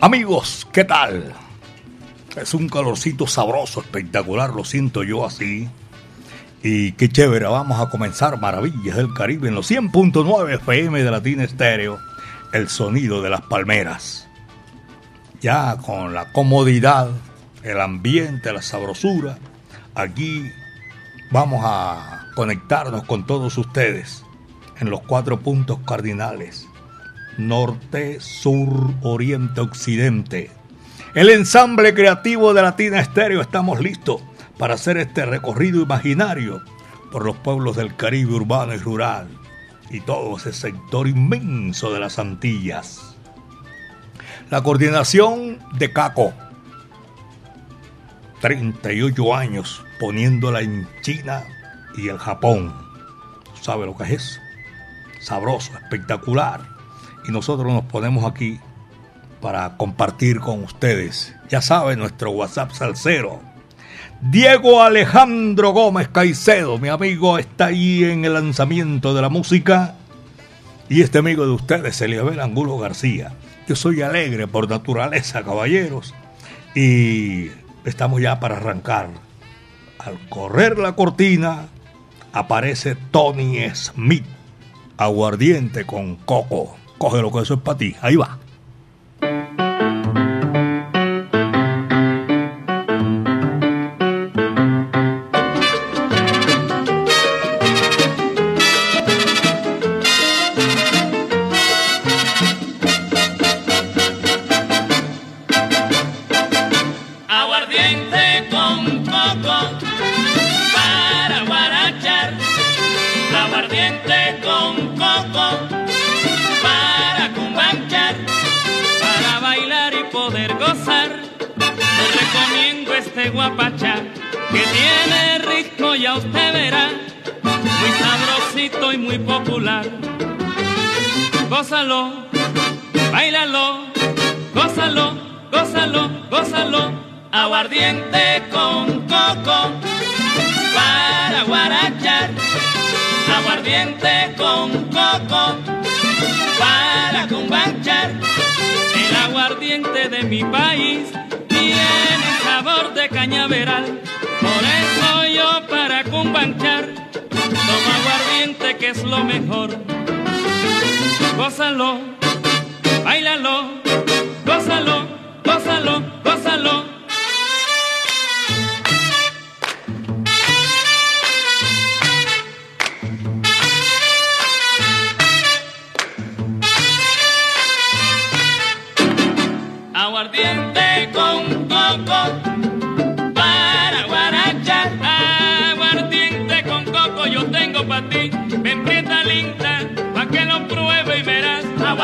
Amigos, ¿qué tal? Es un calorcito sabroso, espectacular, lo siento yo así. Y qué chévere, vamos a comenzar Maravillas del Caribe en los 100.9 FM de Latina Estéreo, el sonido de las palmeras. Ya con la comodidad, el ambiente, la sabrosura, aquí vamos a conectarnos con todos ustedes en los cuatro puntos cardinales norte, sur, oriente, occidente. El ensamble creativo de Latina Estéreo estamos listos para hacer este recorrido imaginario por los pueblos del Caribe urbano y rural y todo ese sector inmenso de las Antillas. La coordinación de Caco, 38 años poniéndola en China y el Japón. ¿Sabe lo que es? Sabroso, espectacular y nosotros nos ponemos aquí para compartir con ustedes. Ya saben, nuestro WhatsApp salsero. Diego Alejandro Gómez Caicedo, mi amigo, está ahí en el lanzamiento de la música. Y este amigo de ustedes, Eliabel Angulo García. Yo soy alegre por naturaleza, caballeros. Y estamos ya para arrancar. Al correr la cortina, aparece Tony Smith, aguardiente con coco. Coge lo que eso es para ti. Ahí va.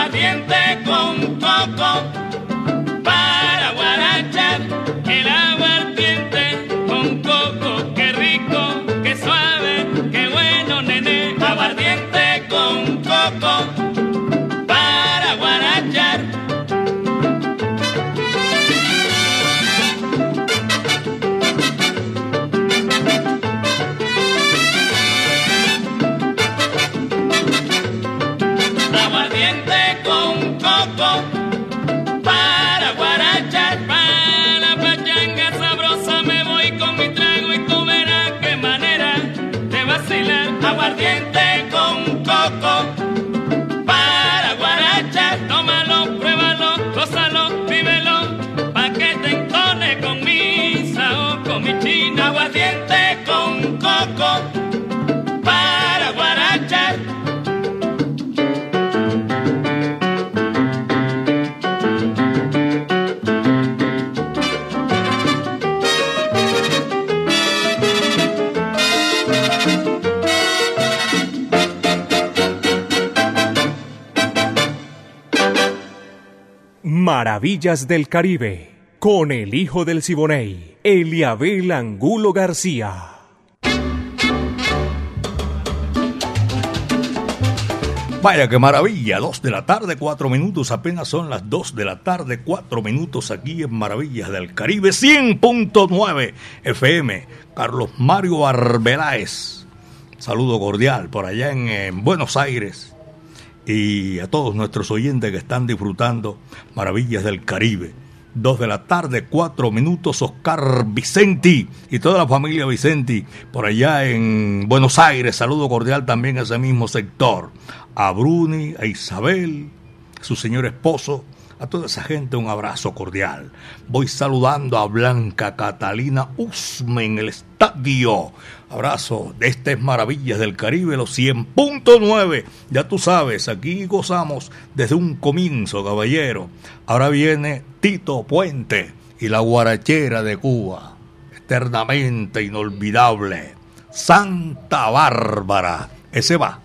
Aguardiente con coco Maravillas del Caribe, con el hijo del Siboney, Eliabel Angulo García. Vaya qué maravilla, dos de la tarde, cuatro minutos, apenas son las dos de la tarde, cuatro minutos aquí en Maravillas del Caribe, 100.9 FM. Carlos Mario Arbeláez, saludo cordial por allá en, Buenos Aires y a todos nuestros oyentes que están disfrutando Maravillas del Caribe. Dos de la tarde, cuatro minutos, Oscar Vicenti y toda la familia Vicenti por allá en Buenos Aires. Saludo cordial también a ese mismo sector a Bruni, a Isabel, su señor esposo, a toda esa gente un abrazo cordial. Voy saludando a Blanca Catalina Usme en el estadio. Abrazo de estas maravillas del Caribe, los 100.9. Ya tú sabes, aquí gozamos desde un comienzo, caballero. Ahora viene Tito Puente y la guarachera de Cuba, eternamente inolvidable. Santa Bárbara. Ese va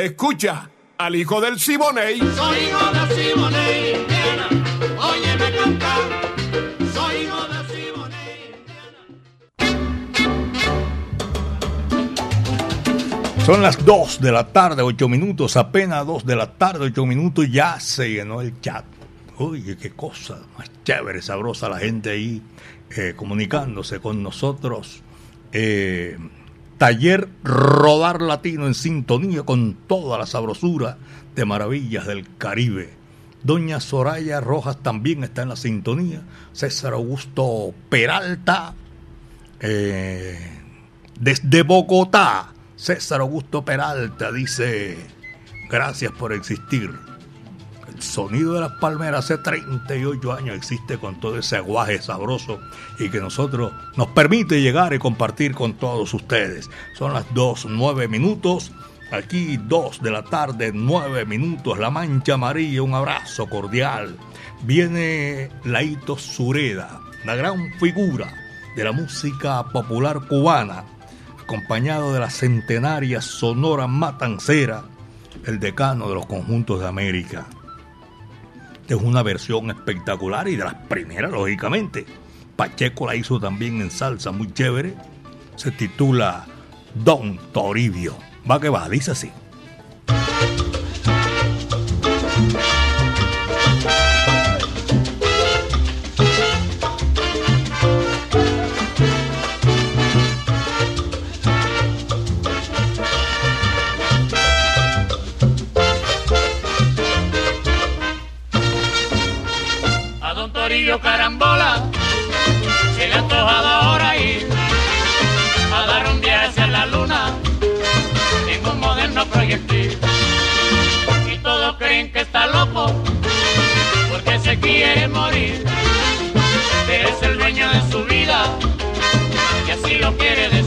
Escucha al hijo del Siboney. Soy hijo del Siboney, Indiana. Óyeme cantar. Soy hijo del Siboney, Indiana. Son las 2 de la tarde, 8 minutos, apenas 2 de la tarde, 8 minutos, ya se llenó el chat. Oye, qué cosa más chévere, sabrosa la gente ahí eh, comunicándose con nosotros eh, taller Rodar Latino en sintonía con toda la sabrosura de maravillas del Caribe. Doña Soraya Rojas también está en la sintonía. César Augusto Peralta, eh, desde Bogotá. César Augusto Peralta dice, gracias por existir. Sonido de las palmeras hace 38 años existe con todo ese aguaje sabroso y que nosotros nos permite llegar y compartir con todos ustedes. Son las 2, 9 minutos. Aquí 2 de la tarde, 9 minutos, La Mancha Amarilla, un abrazo cordial. Viene Laito Sureda, una gran figura de la música popular cubana, acompañado de la centenaria Sonora Matancera, el decano de los conjuntos de América. Es una versión espectacular y de las primeras, lógicamente. Pacheco la hizo también en salsa, muy chévere. Se titula Don Toribio. Va que va, dice así. Está loco porque se quiere morir. Pero es el dueño de su vida y así lo quiere decidir.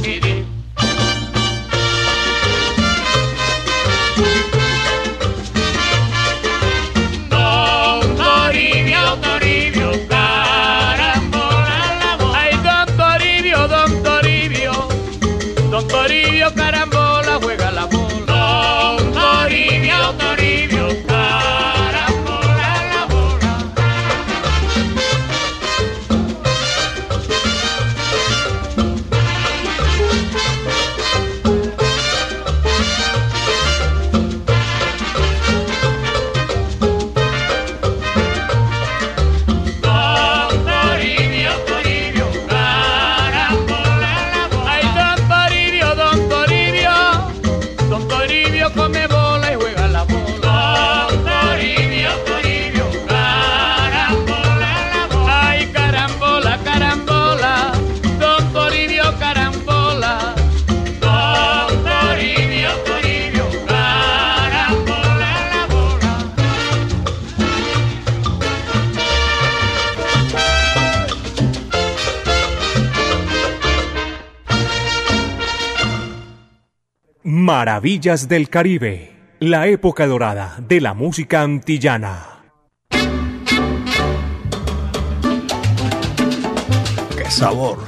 Maravillas del Caribe, la época dorada de la música antillana. ¡Qué sabor!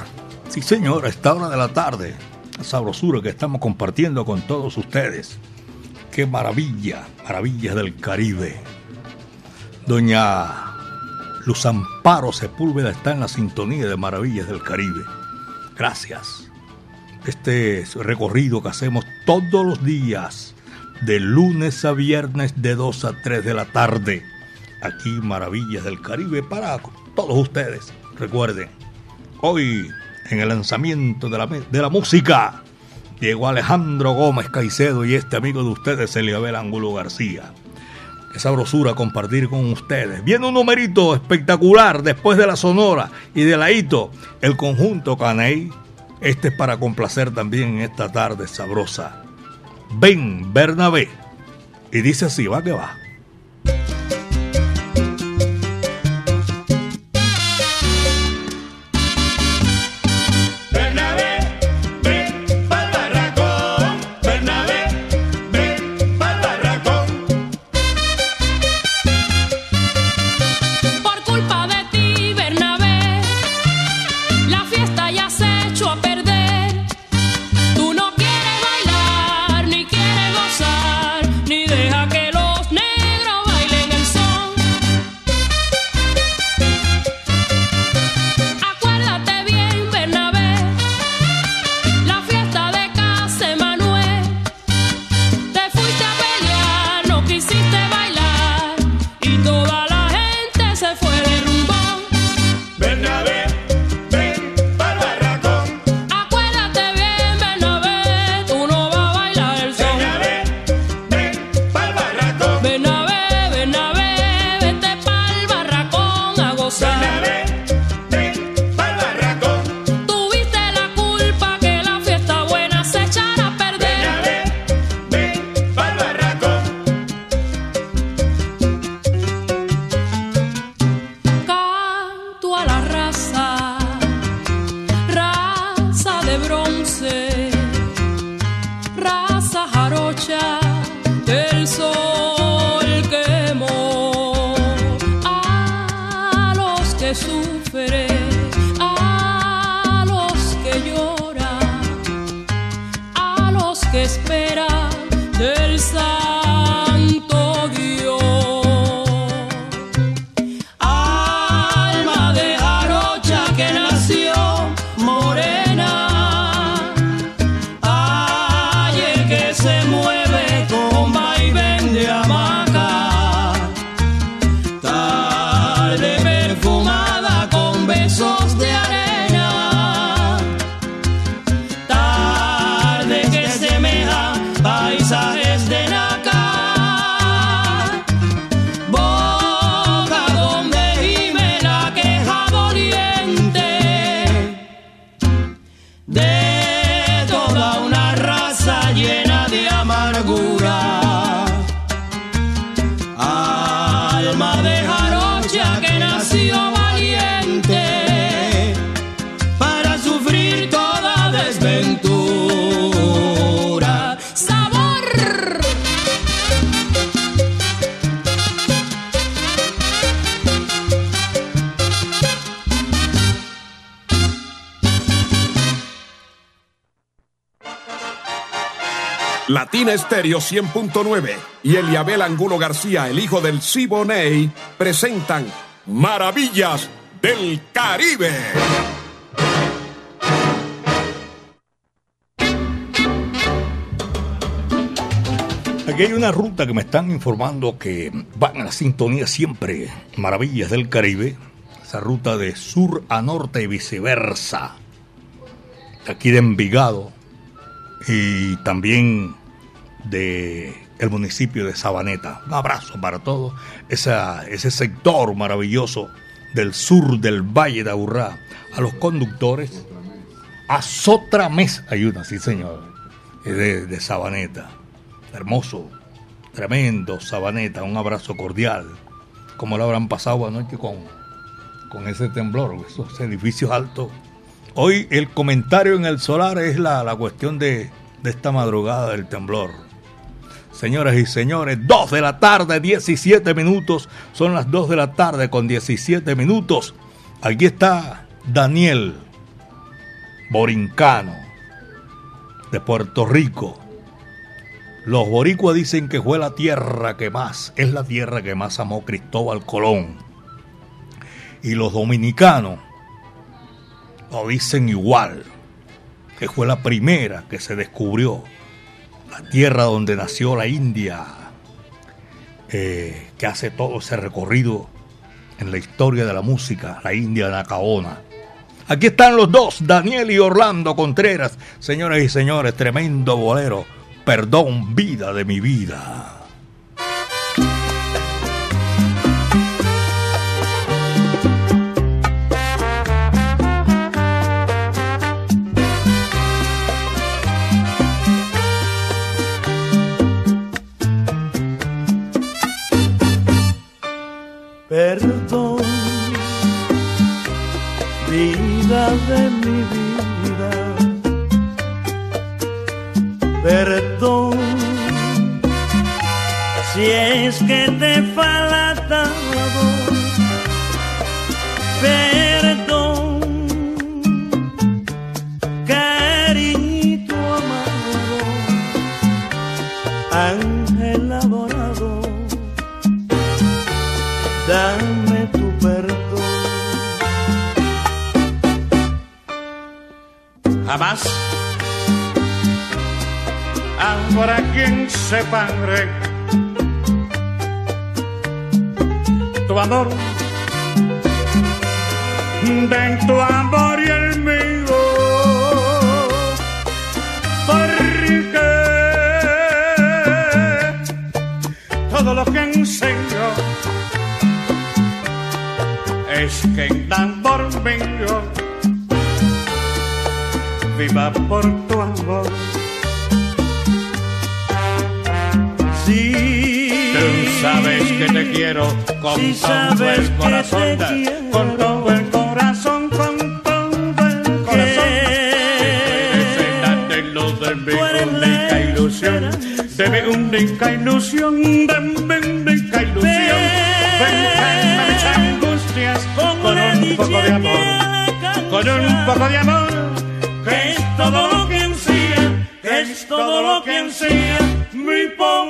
Sí, señor, esta hora de la tarde, la sabrosura que estamos compartiendo con todos ustedes. ¡Qué maravilla! Maravillas del Caribe. Doña Luz Amparo Sepúlveda está en la sintonía de Maravillas del Caribe. Gracias. Este es recorrido que hacemos todos los días, de lunes a viernes, de 2 a 3 de la tarde. Aquí Maravillas del Caribe para todos ustedes. Recuerden, hoy en el lanzamiento de la, de la música llegó Alejandro Gómez Caicedo y este amigo de ustedes, Eliabel Ángulo García. Qué sabrosura compartir con ustedes. Viene un numerito espectacular después de la Sonora y de la Hito, el conjunto Caney. Este es para complacer también en esta tarde sabrosa. Ven, Bernabé. Y dice así, va que va. Latina Estéreo 100.9 y Eliabel Angulo García, el hijo del Siboney, presentan Maravillas del Caribe. Aquí hay una ruta que me están informando que van a la sintonía siempre. Maravillas del Caribe. Esa ruta de sur a norte y viceversa. Aquí de Envigado y también de el municipio de Sabaneta. Un abrazo para todos esa, ese sector maravilloso del sur del Valle de Aburrá. A los conductores. A Sotramés hay una, sí señor, de, de Sabaneta. Hermoso, tremendo Sabaneta. Un abrazo cordial. Como lo habrán pasado anoche con, con ese temblor, esos edificios altos. Hoy el comentario en el solar es la, la cuestión de, de esta madrugada del temblor. Señoras y señores, 2 de la tarde, 17 minutos. Son las 2 de la tarde con 17 minutos. Aquí está Daniel Borincano, de Puerto Rico. Los boricuas dicen que fue la tierra que más, es la tierra que más amó Cristóbal Colón. Y los dominicanos lo dicen igual, que fue la primera que se descubrió, la tierra donde nació la India, eh, que hace todo ese recorrido en la historia de la música, la India Nacaona. Aquí están los dos, Daniel y Orlando Contreras, señoras y señores, tremendo bolero, perdón, vida de mi vida. Es todo lo que ansía mi pobre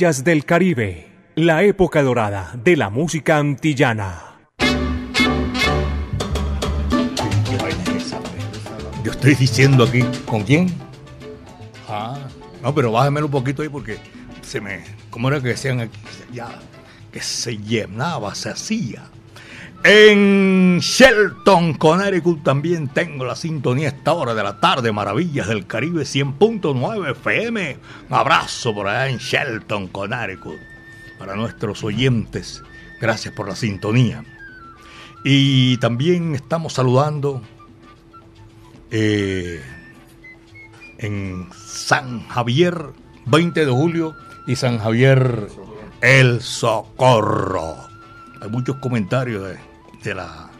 Maravillas del Caribe, la época dorada de la música antillana. Yo estoy diciendo aquí, ¿con quién? Ah, no, pero bájemelo un poquito ahí porque se me. ¿Cómo era que decían aquí? Ya, que se llenaba, se hacía. En Shelton, Connecticut, también tengo la sintonía a esta hora de la tarde, Maravillas del Caribe 100.9 FM. Un abrazo por allá en Shelton, Connecticut, para nuestros oyentes. Gracias por la sintonía. Y también estamos saludando eh, en San Javier, 20 de julio, y San Javier El Socorro. Hay muchos comentarios de, de la...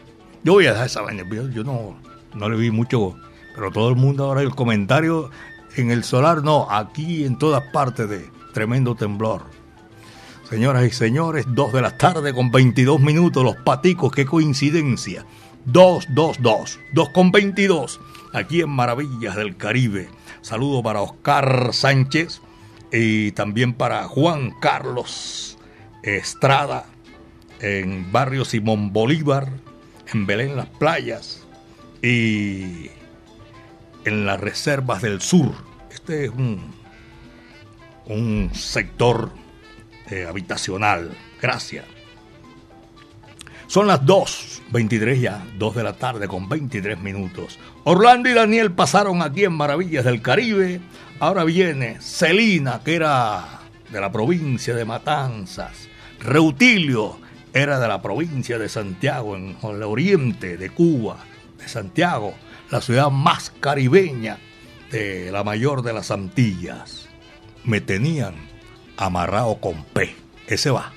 Yo voy a dejar esa vaina, yo, yo no, no le vi mucho, pero todo el mundo ahora el comentario en el solar, no, aquí en todas partes de tremendo temblor. Señoras y señores, 2 de la tarde con 22 minutos, los paticos, qué coincidencia. 2, 2, 2, 2 con 22, aquí en Maravillas del Caribe. Saludo para Oscar Sánchez y también para Juan Carlos Estrada en barrio Simón Bolívar, en Belén Las Playas y en las reservas del sur. Este es un, un sector eh, habitacional. Gracias. Son las 2, 23 ya, 2 de la tarde con 23 minutos. Orlando y Daniel pasaron aquí en Maravillas del Caribe. Ahora viene Celina, que era de la provincia de Matanzas. Reutilio era de la provincia de Santiago, en el oriente de Cuba, de Santiago, la ciudad más caribeña de la mayor de las Antillas. Me tenían amarrado con P. Ese va.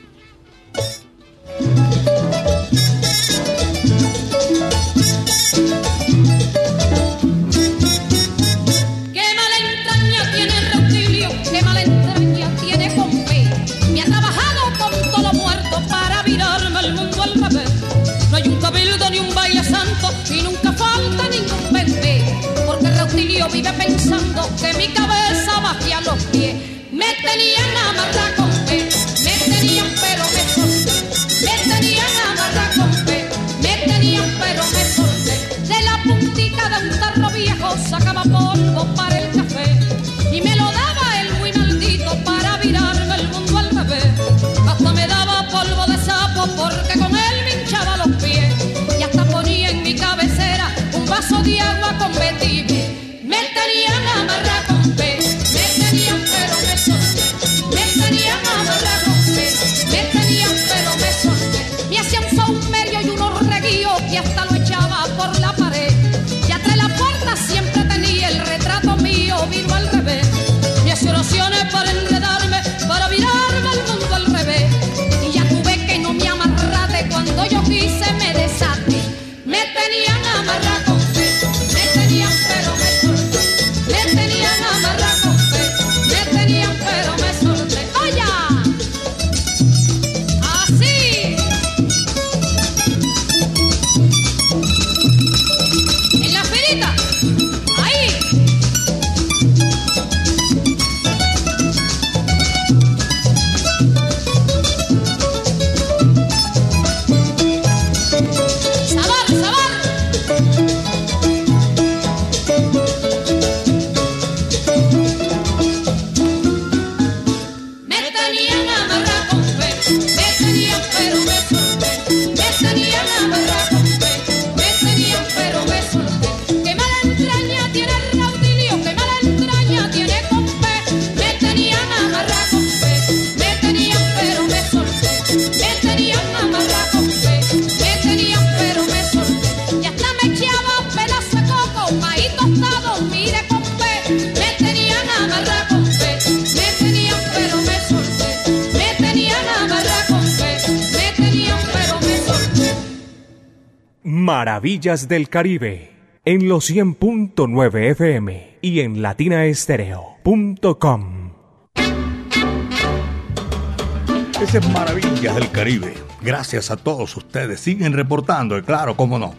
Maravillas del Caribe en los 100.9 FM y en latinaestereo.com. Esa es Maravillas del Caribe. Gracias a todos ustedes. Siguen reportando, claro, cómo no.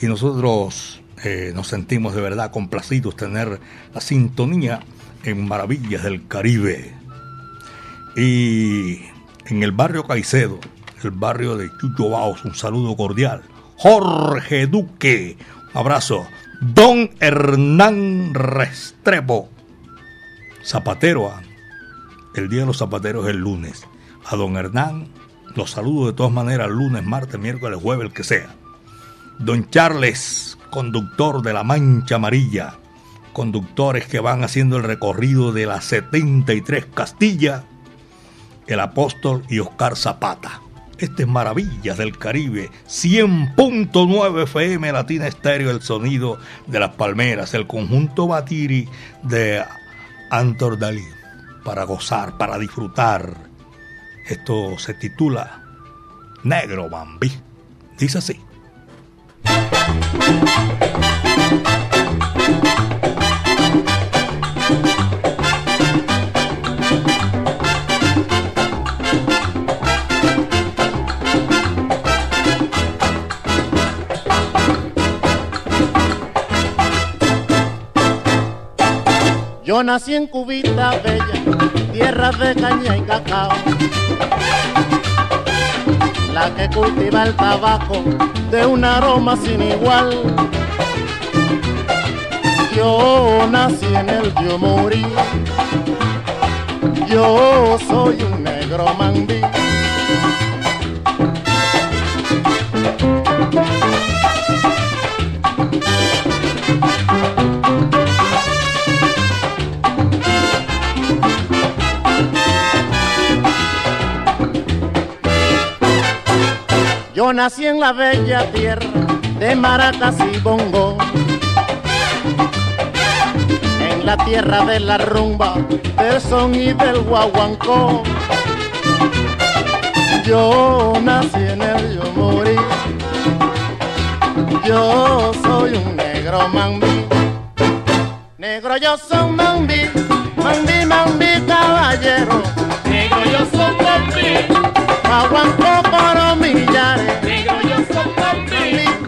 Y nosotros eh, nos sentimos de verdad complacidos tener la sintonía en Maravillas del Caribe. Y en el barrio Caicedo, el barrio de Chucho Baos, un saludo cordial. Jorge Duque, abrazo. Don Hernán Restrepo, zapatero. ah, El Día de los Zapateros es el lunes. A don Hernán los saludo de todas maneras lunes, martes, miércoles, jueves, el que sea. Don Charles, conductor de la Mancha Amarilla. Conductores que van haciendo el recorrido de las 73 Castilla. El Apóstol y Oscar Zapata. Este es Maravillas del Caribe, 100.9 FM Latina Estéreo, el sonido de las palmeras, el conjunto Batiri de Antor Dalí, para gozar, para disfrutar. Esto se titula Negro Bambi. Dice así. Yo nací en Cubita Bella, tierra de caña y cacao. La que cultiva el tabaco de un aroma sin igual. Yo nací en el yo. Yo soy un negro mambí. Nací en la bella tierra de maracas y bongo. En la tierra de la rumba, del son y del guaguancó. Yo nací en el yo morí. Yo soy un negro mambí. Negro yo soy mambí, mambí, mambí caballero. Negro yo soy Bambi, Guaguancó por millares. negro yo soy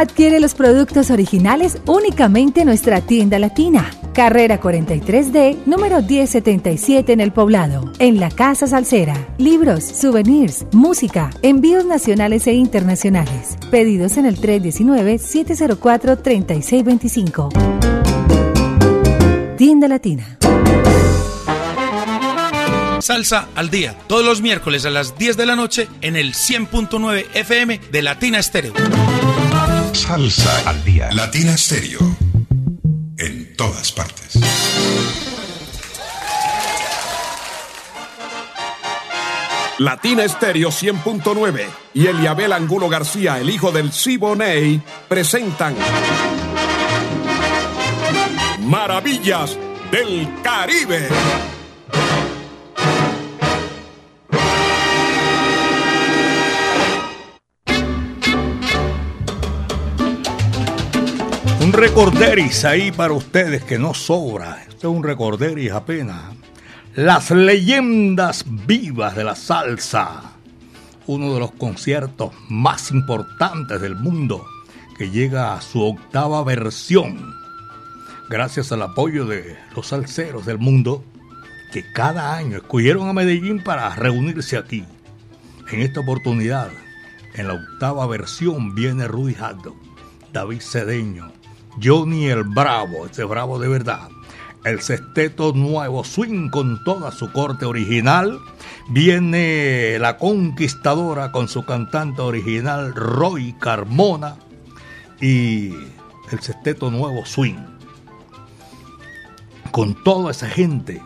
Adquiere los productos originales únicamente en nuestra tienda latina. Carrera 43D, número 1077 en el poblado. En la Casa Salsera. Libros, souvenirs, música, envíos nacionales e internacionales. Pedidos en el 319-704-3625. Tienda Latina. Salsa al día, todos los miércoles a las 10 de la noche en el 100.9 FM de Latina Estéreo. Salsa al día. Latina Estéreo. En todas partes. Latina Estéreo 100.9 y Eliabel Angulo García, el hijo del Siboney, presentan Maravillas del Caribe. Recorderis ahí para ustedes que no sobra. Esto es un recorderis apenas. Las leyendas vivas de la salsa. Uno de los conciertos más importantes del mundo que llega a su octava versión. Gracias al apoyo de los salseros del mundo que cada año escogieron a Medellín para reunirse aquí. En esta oportunidad, en la octava versión, viene Rudy Haddo, David Cedeño, Johnny el Bravo, ese bravo de verdad. El sexteto nuevo swing con toda su corte original. Viene la conquistadora con su cantante original Roy Carmona. Y el sexteto nuevo swing. Con toda esa gente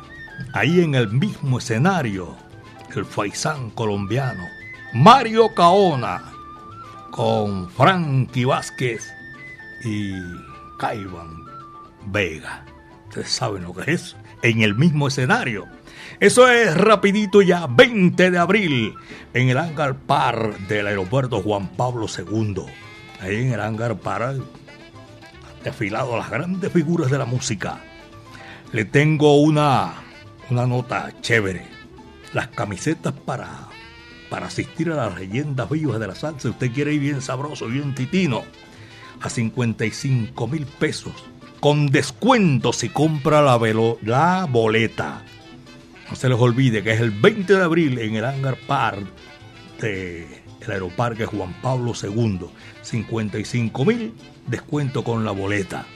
ahí en el mismo escenario. El faisán colombiano. Mario Caona. Con Frankie Vázquez y Caiban Vega. Ustedes saben lo que es. En el mismo escenario. Eso es rapidito ya, 20 de abril, en el hangar par del aeropuerto Juan Pablo II. Ahí en el hangar par han desfilado las grandes figuras de la música. Le tengo una, una nota chévere. Las camisetas para, para asistir a las leyendas vivas de la salsa. Usted quiere ir bien sabroso, bien titino a 55 mil pesos. Con descuento si compra la, boleta. No se les olvide que es el 20 de abril en el Hangar Park del Aeroparque Juan Pablo II. 55 mil descuento con la boleta.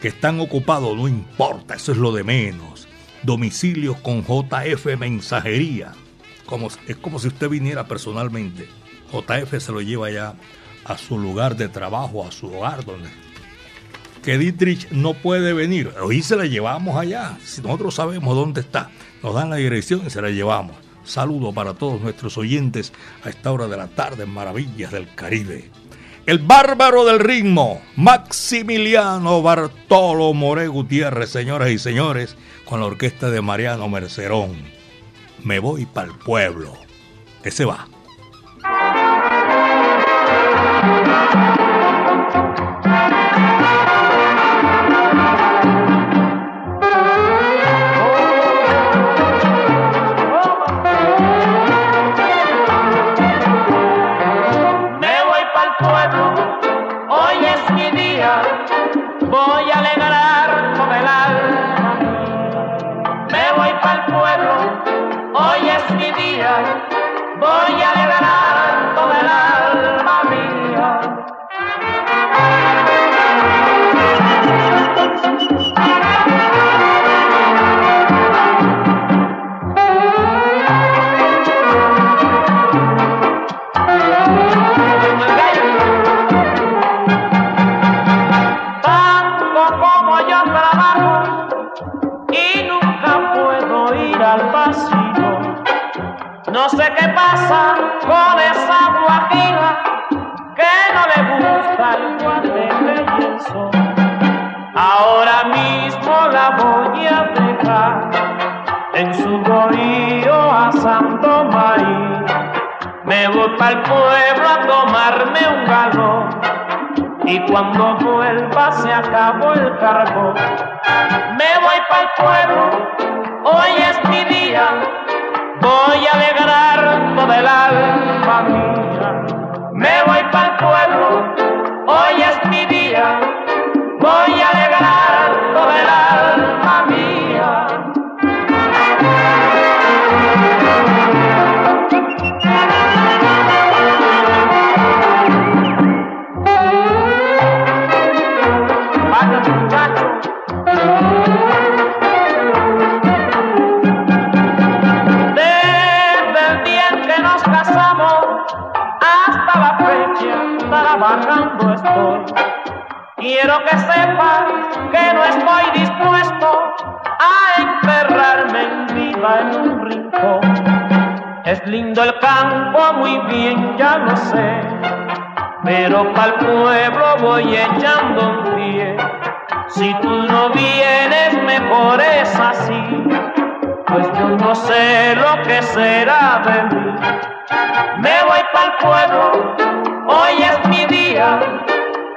Que están ocupados, no importa, eso es lo de menos. Domicilios con JF Mensajería. Como, es como si usted viniera personalmente. JF se lo lleva ya a su lugar de trabajo, a su hogar, donde que Dietrich no puede venir. Hoy se la llevamos allá. Si nosotros sabemos dónde está, nos dan la dirección y se la llevamos. Saludo para todos nuestros oyentes a esta hora de la tarde en Maravillas del Caribe. El bárbaro del ritmo, Maximiliano Bartolo More Gutiérrez, señoras y señores, con la orquesta de Mariano Mercerón. Me voy para el pueblo. Ese va. Me El pueblo a tomarme un galón y cuando vuelva se acabó el carbón. Me voy para el pueblo, hoy es mi día, voy a alegrar todo Quiero que sepa que no estoy dispuesto a encerrarme en vida en un rincón. Es lindo el campo, muy bien, ya lo sé. Pero pa'l pueblo voy echando un pie. Si tú no vienes, mejor es así. Pues yo no sé lo que será de mí. Me voy para el pueblo, hoy es mi día.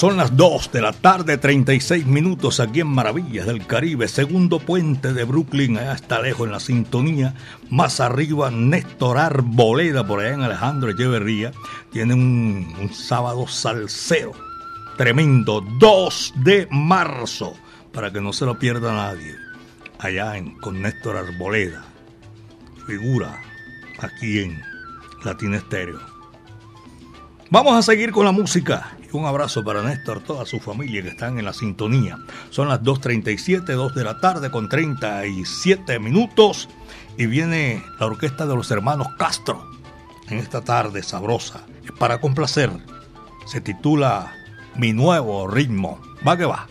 Son las 2 de la tarde, 36 minutos aquí en Maravillas del Caribe, segundo puente de Brooklyn, allá está lejos en la sintonía. Más arriba, Néstor Arboleda, por allá en Alejandro Echeverría, tiene un, un sábado salsero tremendo, 2 de marzo, para que no se lo pierda nadie. Allá en, con Néstor Arboleda, figura aquí en Latina Estéreo. Vamos a seguir con la música. Un abrazo para Néstor, toda su familia que están en la sintonía. Son las 2.37, 2 de la tarde con 37 minutos. Y viene la orquesta de los hermanos Castro en esta tarde sabrosa. Para complacer. Se titula Mi nuevo ritmo. Va que va.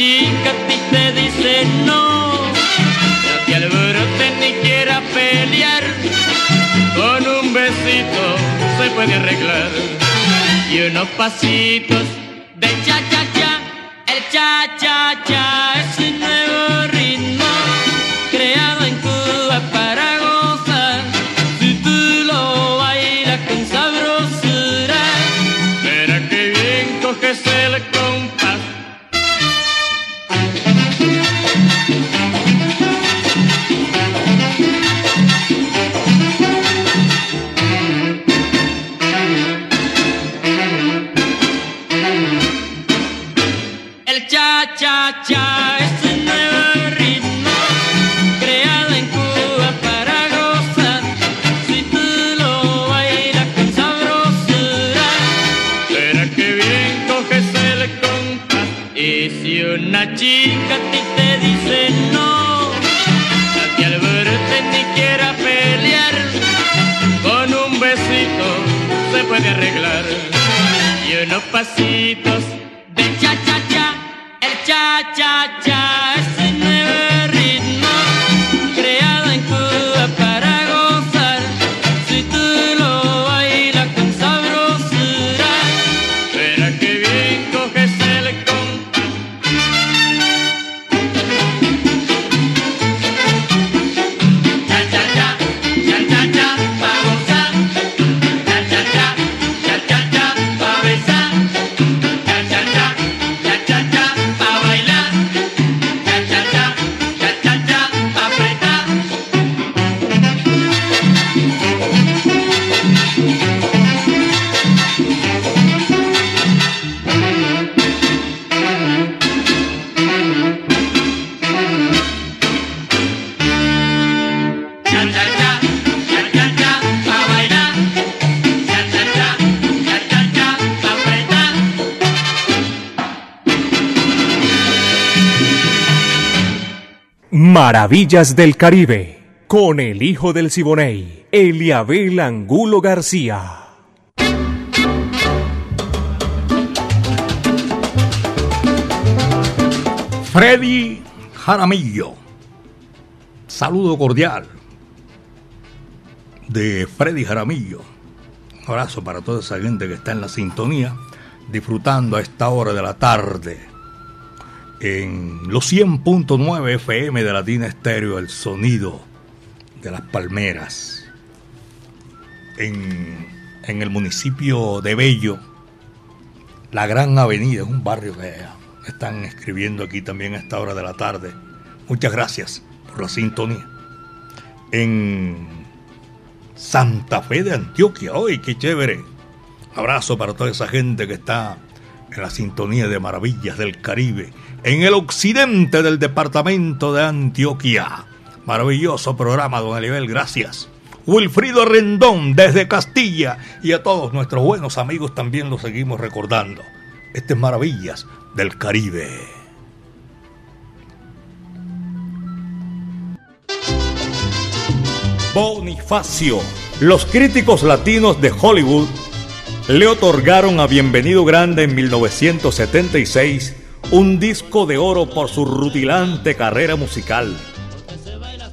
Chica a ti te dice no, no te ni quiera pelear. Con un besito se puede arreglar y unos pasitos de cha cha cha. El cha cha cha una chica ti te dice no, no te alborotes ni quiera pelear, con un besito se puede arreglar. Y unos pasitos Maravillas del Caribe, con el hijo del Siboney, Eliabel Angulo García. Freddy Jaramillo. Saludo cordial de Freddy Jaramillo. Un abrazo para toda esa gente que está en la sintonía, disfrutando a esta hora de la tarde. En los 100.9 FM de Latina Estéreo, el sonido de Las Palmeras, en, en el municipio de Bello, la Gran Avenida, es un barrio que están escribiendo aquí también a esta hora de la tarde. Muchas gracias por la sintonía. En Santa Fe de Antioquia, hoy qué chévere! Abrazo para toda esa gente que está en la sintonía de Maravillas del Caribe, en el occidente del departamento de Antioquia. Maravilloso programa, don Elibel, gracias. Wilfrido Rendón desde Castilla y a todos nuestros buenos amigos también los seguimos recordando. Este es Maravillas del Caribe. Bonifacio. Los críticos latinos de Hollywood le otorgaron a Bienvenido Grande en 1976 un disco de oro por su rutilante carrera musical.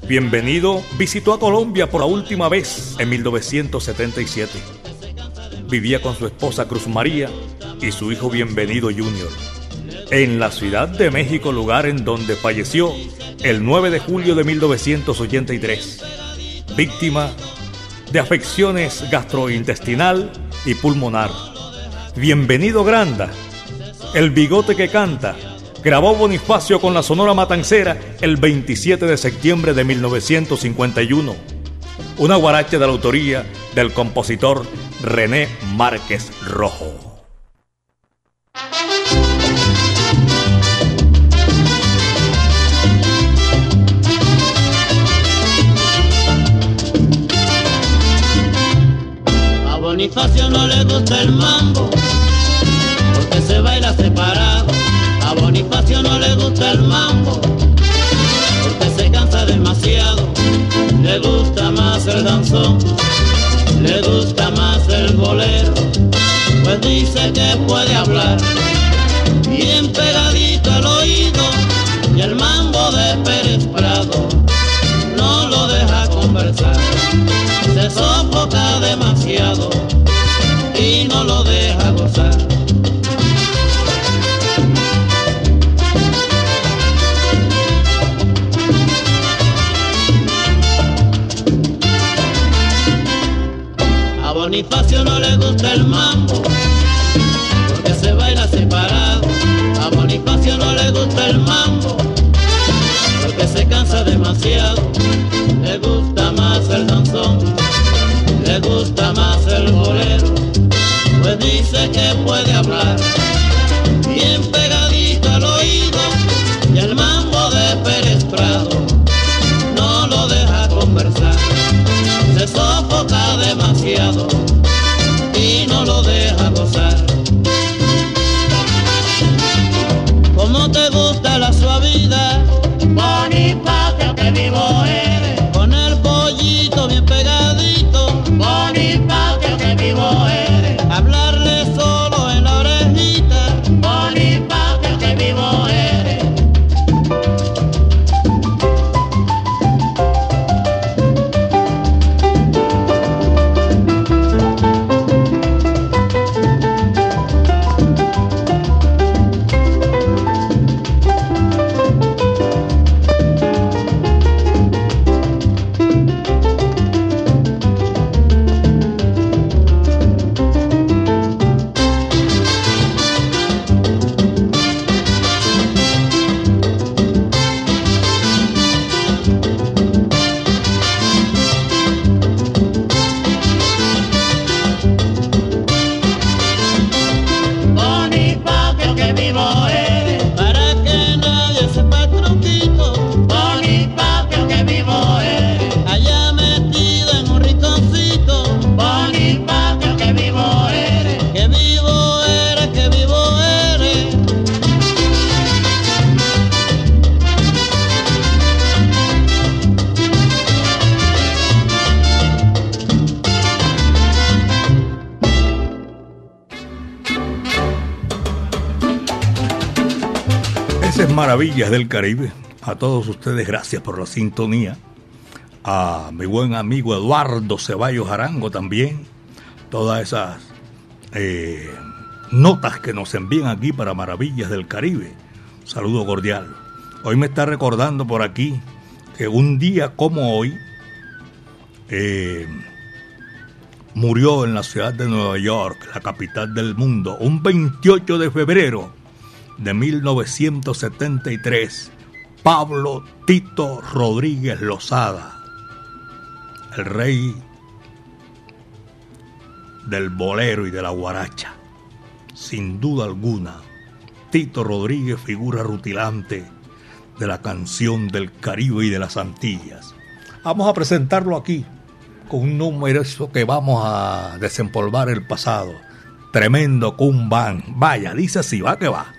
Bienvenido visitó a Colombia por la última vez en 1977. Vivía con su esposa Cruz María y su hijo Bienvenido Jr. en la Ciudad de México, lugar en donde falleció el 9 de julio de 1983, víctima de afecciones gastrointestinal y pulmonar. Bienvenido Granda, el bigote que canta, grabó Bonifacio con la Sonora Matancera el 27 de septiembre de 1951. Una guaracha de la autoría del compositor René Márquez Rojo. Bonifacio no le gusta el mambo, porque se baila separado. A Bonifacio no le gusta el mambo, porque se cansa demasiado. Le gusta más el danzón, le gusta más el bolero, pues dice que puede hablar bien pegadito al oído y el mambo de Pérez Prado no lo deja conversar se sofoca demasiado Del Caribe. A todos ustedes, gracias por la sintonía. A mi buen amigo Eduardo Ceballos Arango también. Todas esas eh, notas que nos envían aquí para Maravillas del Caribe. Saludo cordial. Hoy me está recordando por aquí que un día como hoy, eh, murió en la ciudad de Nueva York, la capital del mundo, un 28 de febrero de 1973. Pablo Tito Rodríguez Lozada, el rey del bolero y de la guaracha. Sin duda alguna, Tito Rodríguez, figura rutilante de la canción del Caribe y de las Antillas. Vamos a presentarlo aquí con un número que vamos a desempolvar el pasado. Tremendo Kumban. Vaya, dice así, va que va.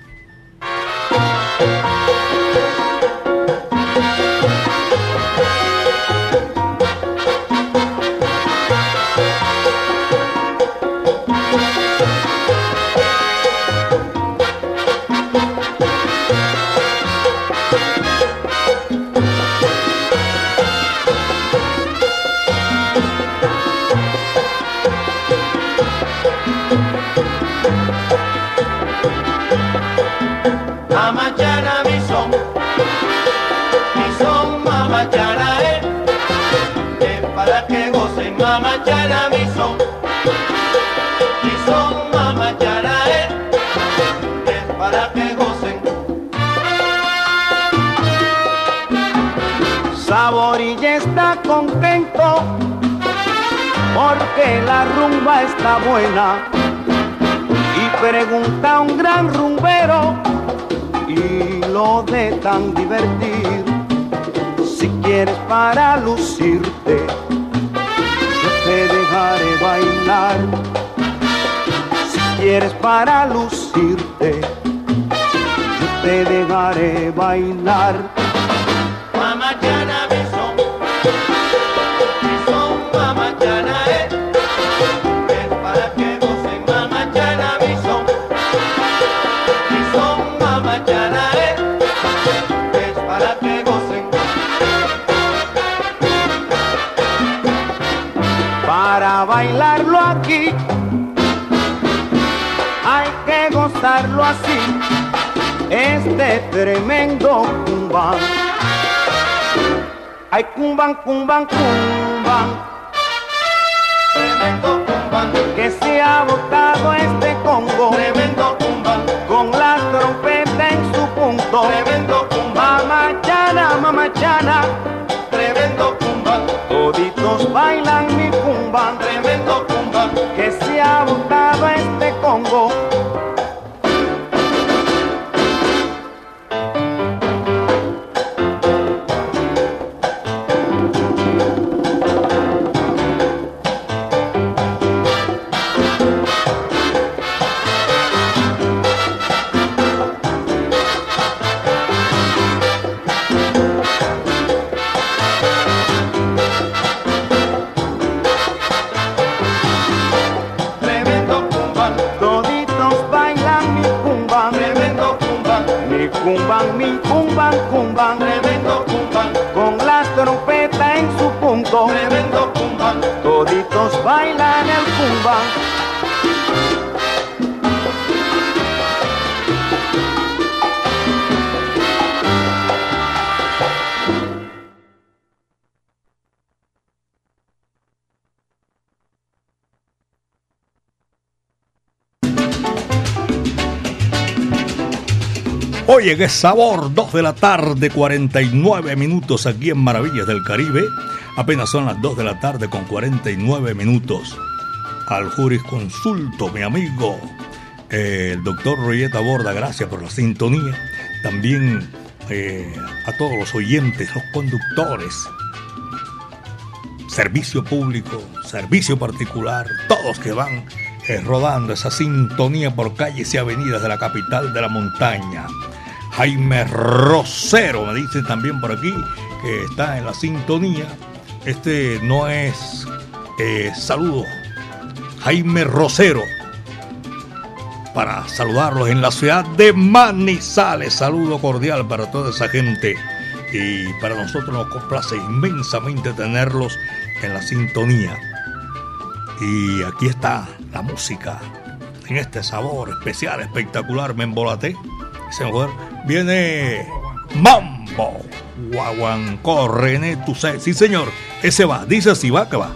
Porque la rumba está buena y pregunta un gran rumbero y lo de tan divertir. Si quieres para lucirte, yo te dejaré bailar. Si quieres para lucirte, yo te dejaré bailar. Hay que gozarlo así, este tremendo cumbán. Ay, cumban, cumban, cumban. Tremendo cumban, Que se ha botado este congo. tremendo cumban, Con la trompeta en su punto. tremendo cumban, Mamachana, mamachana. tremendo cumban, Toditos bailan mi cumban. tremendo cumban. Que se ha botado este congo. Cumban, cumban. tremendo cumban, Con la trompeta en su punto. tremendo cumban. Toditos bailan el cumban. Oye, qué sabor, 2 de la tarde, 49 minutos aquí en Maravillas del Caribe. Apenas son las 2 de la tarde con 49 minutos. Al jurisconsulto, mi amigo, eh, el doctor Royeta Borda, gracias por la sintonía. También eh, a todos los oyentes, los conductores, servicio público, servicio particular, todos que van eh, rodando esa sintonía por calles y avenidas de la capital de la montaña. Jaime Rosero, me dicen también por aquí, que está en la sintonía. Este no es eh, saludo. Jaime Rosero, para saludarlos en la ciudad de Manizales. Saludo cordial para toda esa gente. Y para nosotros nos complace inmensamente tenerlos en la sintonía. Y aquí está la música en este sabor especial, espectacular. Me embolaté. Ese mejor viene Mambo. Guaguancó, René Tusset. Sí, señor. Ese va, dice si va que va.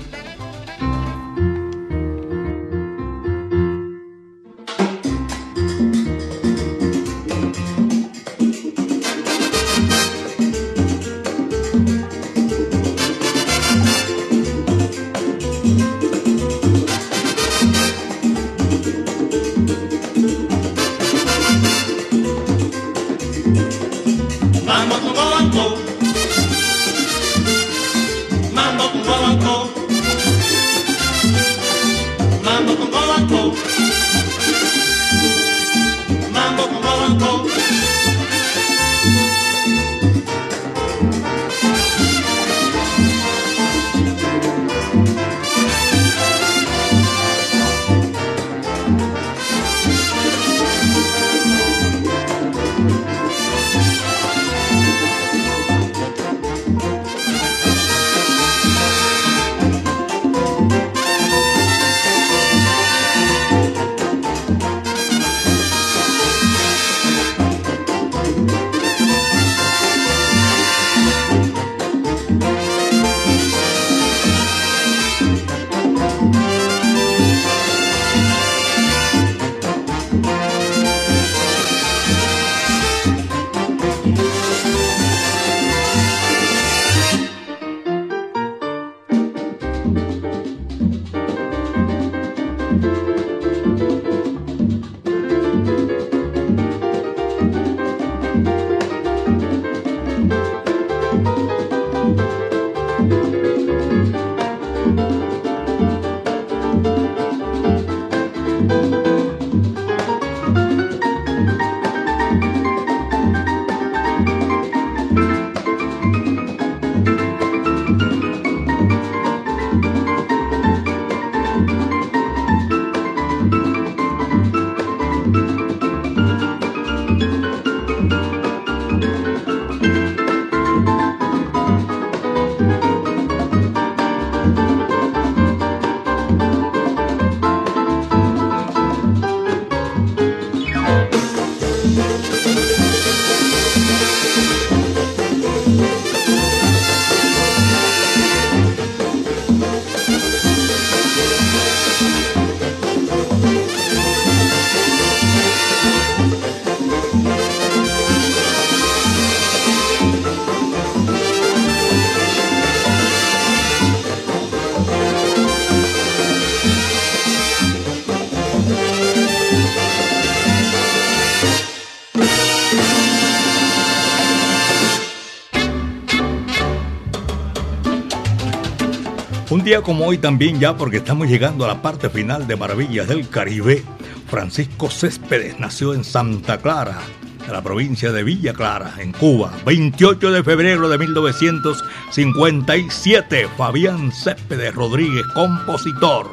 Como hoy también ya, porque estamos llegando a la parte final de Maravillas del Caribe, Francisco Céspedes nació en Santa Clara, de la provincia de Villa Clara, en Cuba, 28 de febrero de 1957. Fabián Céspedes Rodríguez, compositor.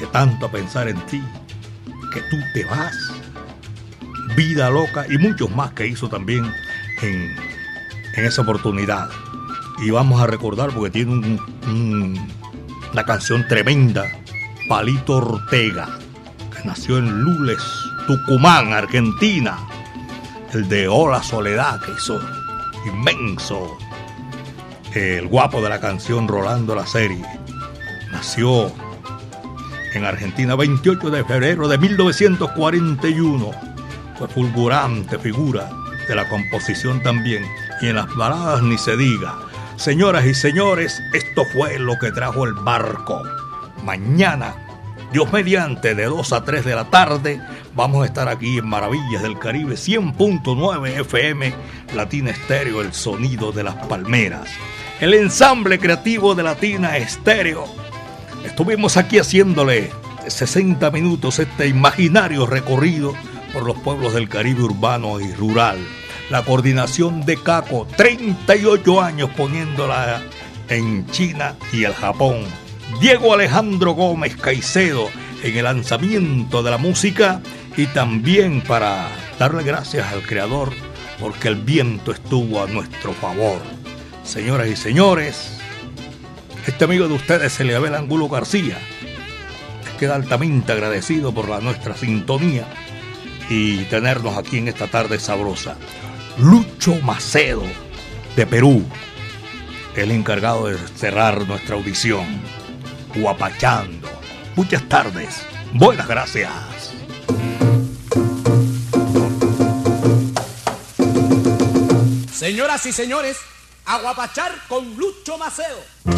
De tanto pensar en ti, que tú te vas. Vida loca y muchos más que hizo también en, en esa oportunidad. Y vamos a recordar porque tiene un- una canción tremenda, Palito Ortega, que nació en Lules, Tucumán, Argentina. El de Hola Soledad, que hizo inmenso. El guapo de la canción Rolando la serie. Nació en Argentina 28 de febrero de 1941. Fue fulgurante figura de la composición también. Y en las baladas ni se diga. Señoras y señores, esto fue lo que trajo el barco. Mañana, Dios mediante, de 2 a 3 de la tarde, vamos a estar aquí en Maravillas del Caribe 100.9 FM, Latina Estéreo, el sonido de las palmeras. El ensamble creativo de Latina Estéreo. Estuvimos aquí haciéndole 60 minutos este imaginario recorrido por los pueblos del Caribe urbano y rural. La coordinación de Caco, 38 años poniéndola en China y el Japón. Diego Alejandro Gómez Caicedo en el lanzamiento de la música y también para darle gracias al Creador porque el viento estuvo a nuestro favor. Señoras y señores, este amigo de ustedes, Eliabel Angulo García, queda altamente agradecido por la nuestra sintonía y tenernos aquí en esta tarde sabrosa. Lucho Macedo, de Perú, el encargado de cerrar nuestra audición. Guapachando. Muchas tardes. Buenas gracias. Señoras y señores, Aguapachar con Lucho Maceo.